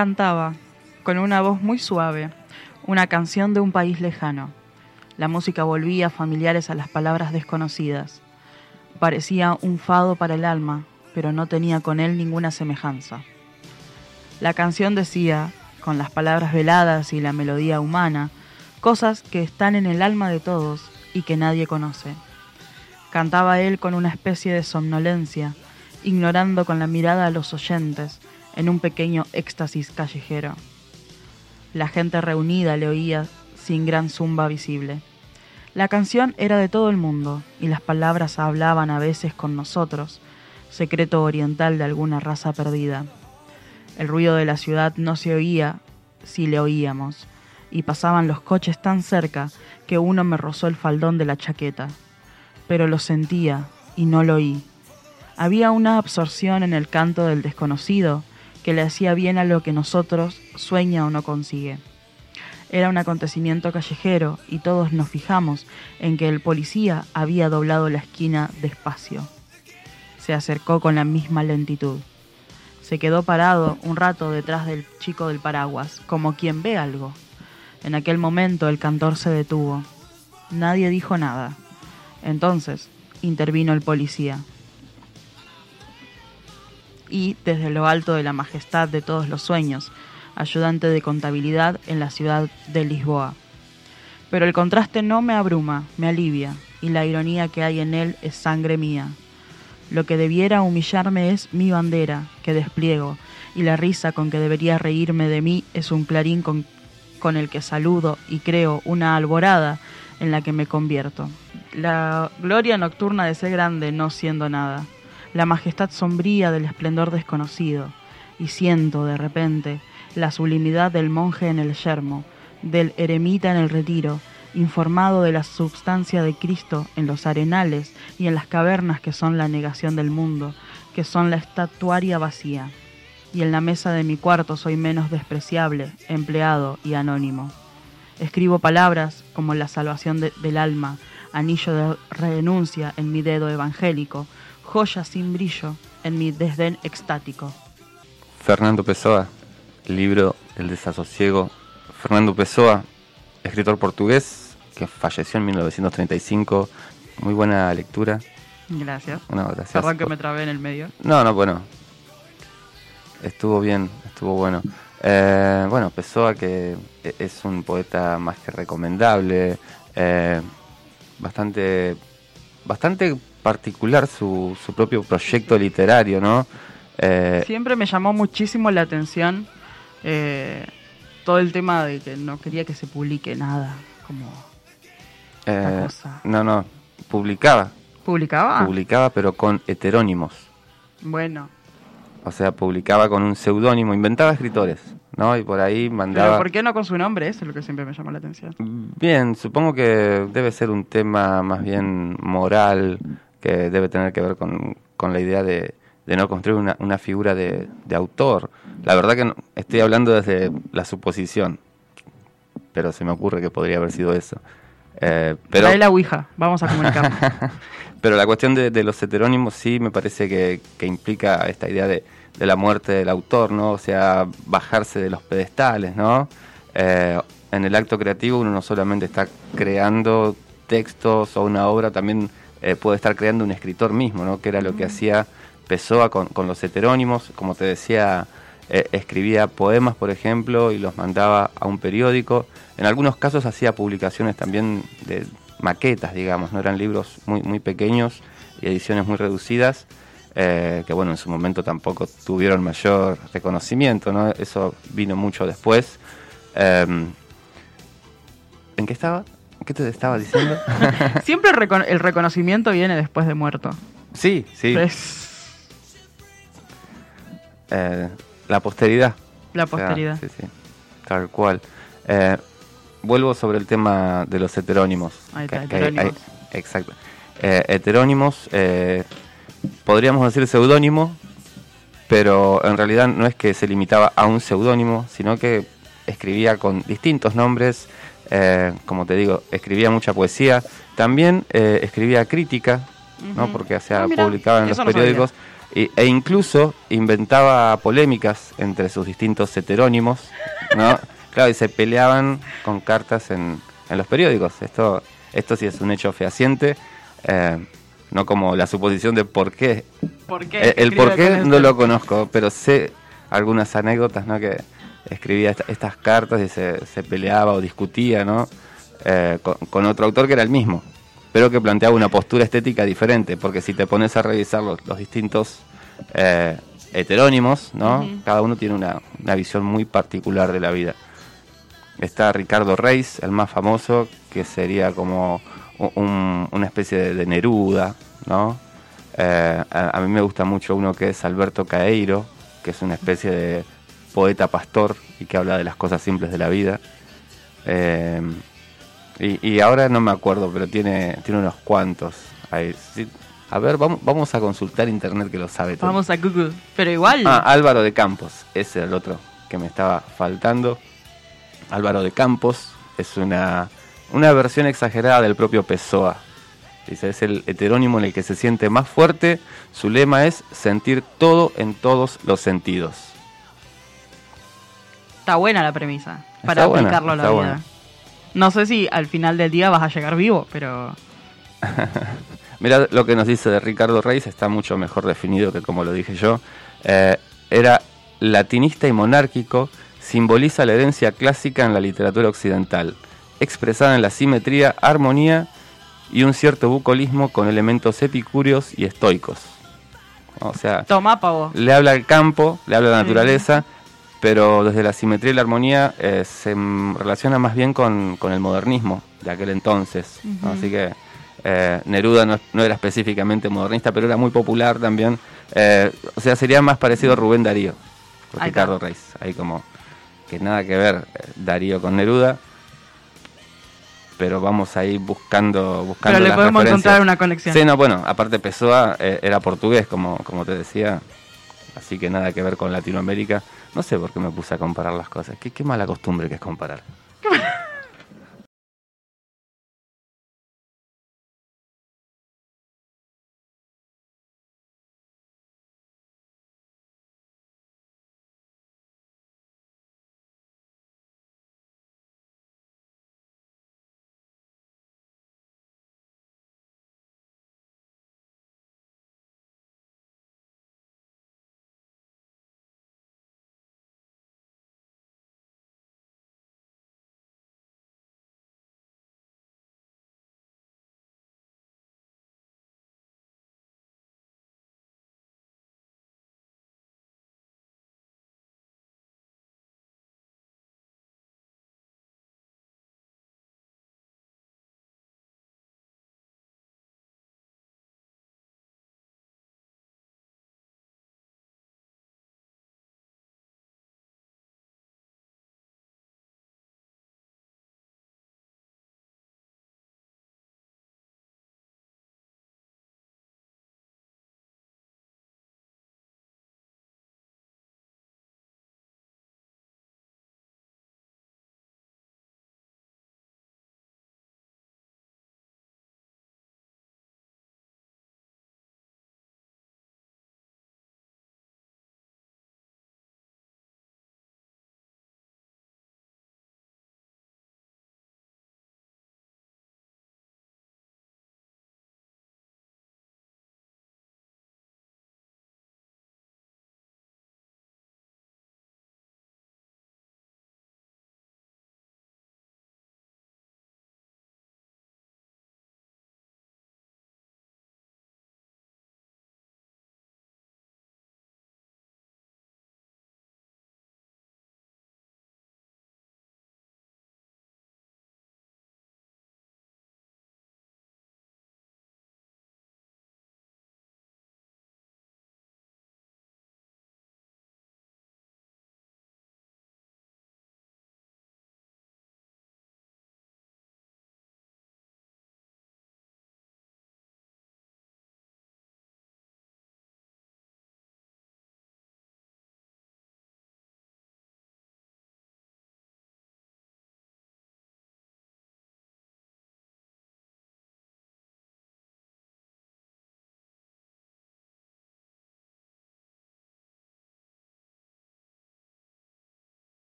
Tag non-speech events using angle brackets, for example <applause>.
Cantaba, con una voz muy suave, una canción de un país lejano. La música volvía familiares a las palabras desconocidas. Parecía un fado para el alma, pero no tenía con él ninguna semejanza. La canción decía, con las palabras veladas y la melodía humana, cosas que están en el alma de todos y que nadie conoce. Cantaba él con una especie de somnolencia, ignorando con la mirada a los oyentes, en un pequeño éxtasis callejero. La gente reunida le oía sin gran zumba visible. La canción era de todo el mundo y las palabras hablaban a veces con nosotros, secreto oriental de alguna raza perdida. El ruido de la ciudad no se oía si le oíamos, y pasaban los coches tan cerca que uno me rozó el faldón de la chaqueta. Pero lo sentía y no lo oí. Había una absorción en el canto del desconocido que le hacía bien a lo que nosotros sueña o no consigue. Era un acontecimiento callejero y todos nos fijamos en que el policía había doblado la esquina despacio. Se acercó con la misma lentitud. Se quedó parado un rato detrás del chico del paraguas, como quien ve algo. En aquel momento el cantor se detuvo. Nadie dijo nada. Entonces intervino el policía y desde lo alto de la majestad de todos los sueños, ayudante de contabilidad en la ciudad de Lisboa. Pero el contraste no me abruma, me alivia, y la ironía que hay en él es sangre mía. Lo que debiera humillarme es mi bandera, que despliego, y la risa con que debería reírme de mí es un clarín con, el que saludo y creo una alborada en la que me convierto. La gloria nocturna de ser grande no siendo nada la majestad sombría del esplendor desconocido, y siento de repente la sublimidad del monje en el yermo, del eremita en el retiro, informado de la substancia de Cristo en los arenales y en las cavernas que son la negación del mundo, que son la estatuaria vacía. Y en la mesa de mi cuarto soy menos despreciable, empleado y anónimo. Escribo palabras como la salvación del alma, anillo de renuncia en mi dedo evangélico, joya sin brillo en mi desdén extático. Fernando Pessoa, libro El desasosiego. Fernando Pessoa, escritor portugués que falleció en 1935. Muy buena lectura. Gracias. No, gracias. Perdón que me trabé en el medio. No, no, bueno. Estuvo bien, estuvo bueno. Eh, bueno, Pessoa que e-, es un poeta más que recomendable, eh, bastante, bastante particular su, su propio proyecto literario, ¿no? Eh, Siempre me llamó muchísimo la atención eh, todo el tema de que no quería que se publique nada, como eh, No, no, publicaba. ¿Publicaba? Publicaba, pero con heterónimos. Bueno. O sea, publicaba con un seudónimo, inventaba escritores, ¿no? Y por ahí mandaba... ¿Pero por qué no con su nombre? Eso es lo que siempre me llamó la atención. Bien, supongo que debe ser un tema más bien moral, que debe tener que ver con, con la idea de, de, no construir una, una figura de, de, autor. La verdad que estoy hablando desde la suposición, pero se me ocurre que podría haber sido eso. Eh, pero Trae la Ouija, vamos a comunicar. <laughs> pero la cuestión de, de, los heterónimos sí me parece que, que implica esta idea de, de, la muerte del autor, ¿no? O sea, bajarse de los pedestales, ¿no? Eh, en el acto creativo uno no solamente está creando textos o una obra, también eh, puede estar creando un escritor mismo, ¿no? que era lo que hacía Pessoa con, con los heterónimos, como te decía, eh, escribía poemas, por ejemplo, y los mandaba a un periódico. En algunos casos hacía publicaciones también de maquetas, digamos, no eran libros muy, muy pequeños y ediciones muy reducidas, eh, que bueno, en su momento tampoco tuvieron mayor reconocimiento, ¿no? Eso vino mucho después. Em, ¿En qué estaba? ¿Qué te estaba diciendo? <laughs> Siempre el, reconocimiento viene después de muerto. Sí, sí. Eh, la posteridad. La posteridad. sí, sí. Tal cual. Eh, vuelvo sobre el tema de los heterónimos. Ahí está, heterónimos. exacto. Eh, heterónimos, podríamos decir seudónimo, pero en realidad no es que se limitaba a un seudónimo, sino que escribía con distintos nombres eh, como te digo, escribía mucha poesía, también eh, escribía crítica, ¿no? porque se sea, ah, publicaba en los periódicos. e incluso inventaba polémicas entre sus distintos heterónimos, ¿no? <laughs> Claro, y se peleaban con cartas en, en los periódicos. Esto, esto sí es un hecho fehaciente, eh, no como la suposición de por qué. ¿Por qué? El, por qué no este lo conozco, pero sé algunas anécdotas, ¿no? Que escribía estas cartas y se, se, peleaba o discutía, ¿no? Eh, con, otro autor que era el mismo, pero que planteaba una postura estética diferente, porque si te pones a revisar los, los distintos eh, heterónimos, ¿no? Cada uno tiene una, una visión muy particular de la vida. Está Ricardo Reis, el más famoso, que sería como una especie de, Neruda, ¿no? Eh, a, mí me gusta mucho uno que es Alberto Caeiro, que es una especie de poeta pastor y que habla de las cosas simples de la vida. Eh, y, ahora no me acuerdo, pero tiene, tiene unos cuantos. A ver, vamos, vamos a consultar internet que lo sabe todo. Vamos a Google, pero igual. Ah, Álvaro de Campos, ese era el otro que me estaba faltando. Álvaro de Campos, es una, una versión exagerada del propio Pessoa. Dice, es el heterónimo en el que se siente más fuerte. Su lema es sentir todo en todos los sentidos. Está buena la premisa para aplicarlo a la vida. No sé si al final del día vas a llegar vivo, pero... <laughs> Mira lo que nos dice de Ricardo Reis, está mucho mejor definido que como lo dije yo. Eh, era latinista y monárquico, simboliza la herencia clásica en la literatura occidental, expresada en la simetría, armonía y un cierto bucolismo con elementos epicúreos y estoicos. O sea, Toma, pavo. le habla al campo, le habla a la naturaleza, pero desde la simetría y la armonía eh, se relaciona más bien con, el modernismo de aquel entonces. Así que eh, Neruda no, era específicamente modernista, pero era muy popular también. Eh, o sea, sería más parecido a Rubén Darío, Ricardo Reis. Ahí como que nada que ver Darío con Neruda, pero vamos ahí buscando buscando Pero le podemos encontrar una conexión. Sí, no, bueno, aparte Pessoa era portugués, como, como te decía, así que nada que ver con Latinoamérica. No sé por qué me puse a comparar las cosas. Qué, qué mala costumbre que es comparar.